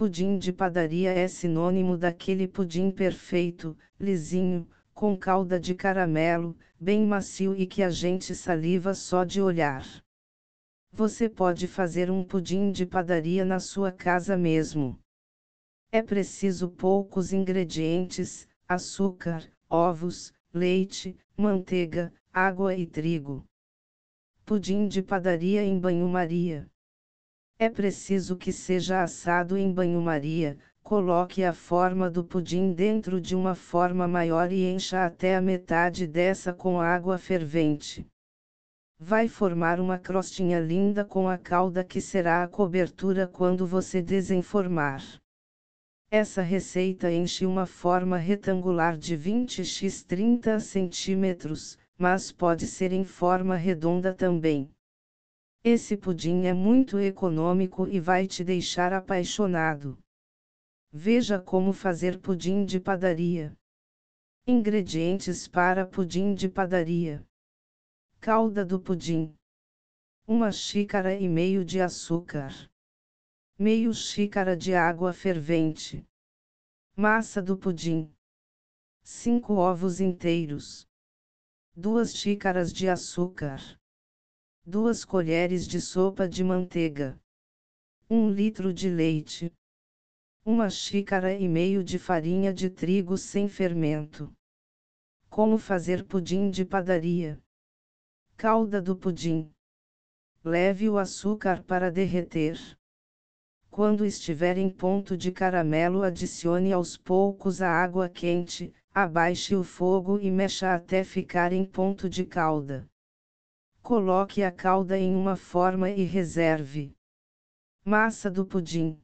Pudim de padaria é sinônimo daquele pudim perfeito, lisinho, com calda de caramelo, bem macio e que a gente saliva só de olhar. Você pode fazer um pudim de padaria na sua casa mesmo. É preciso poucos ingredientes: açúcar, ovos, leite, manteiga, água e trigo. Pudim de padaria em banho-maria. É preciso que seja assado em banho-maria, coloque a forma do pudim dentro de uma forma maior e encha até a metade dessa com água fervente. Vai formar uma crostinha linda com a calda que será a cobertura quando você desenformar. Essa receita enche uma forma retangular de 20 x 30 cm, mas pode ser em forma redonda também. Esse pudim é muito econômico e vai te deixar apaixonado. Veja como fazer pudim de padaria. Ingredientes para pudim de padaria: Calda do pudim, uma xícara e meio de açúcar, meio xícara de água fervente, massa do pudim, 5 ovos inteiros, 2 xícaras de açúcar, 2 colheres de sopa de manteiga, 1 litro de leite uma xícara e meio de farinha de trigo sem fermento. Como fazer pudim de padaria? Calda do pudim. Leve o açúcar para derreter. Quando estiver em ponto de caramelo, adicione aos poucos a água quente, abaixe o fogo e mexa até ficar em ponto de calda. Coloque a calda em uma forma e reserve. Massa do pudim.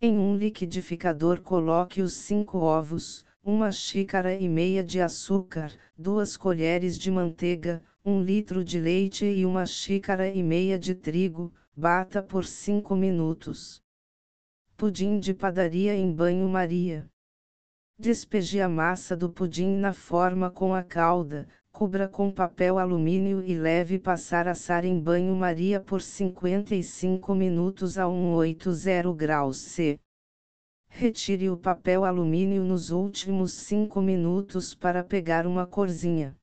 Em um liquidificador coloque os 5 ovos, uma xícara e meia de açúcar, duas colheres de manteiga, um litro de leite e uma xícara e meia de trigo, bata por 5 minutos. Pudim de padaria em banho-maria. Despeje a massa do pudim na forma com a calda, cubra com papel alumínio e leve passar assar em banho-maria por 55 minutos a 180 graus C. Retire o papel alumínio nos últimos 5 minutos para pegar uma corzinha.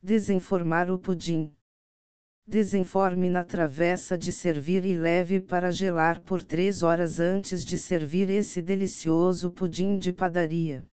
Desenformar o pudim. Desenforme na travessa de servir e leve para gelar por 3 horas antes de servir esse delicioso pudim de padaria.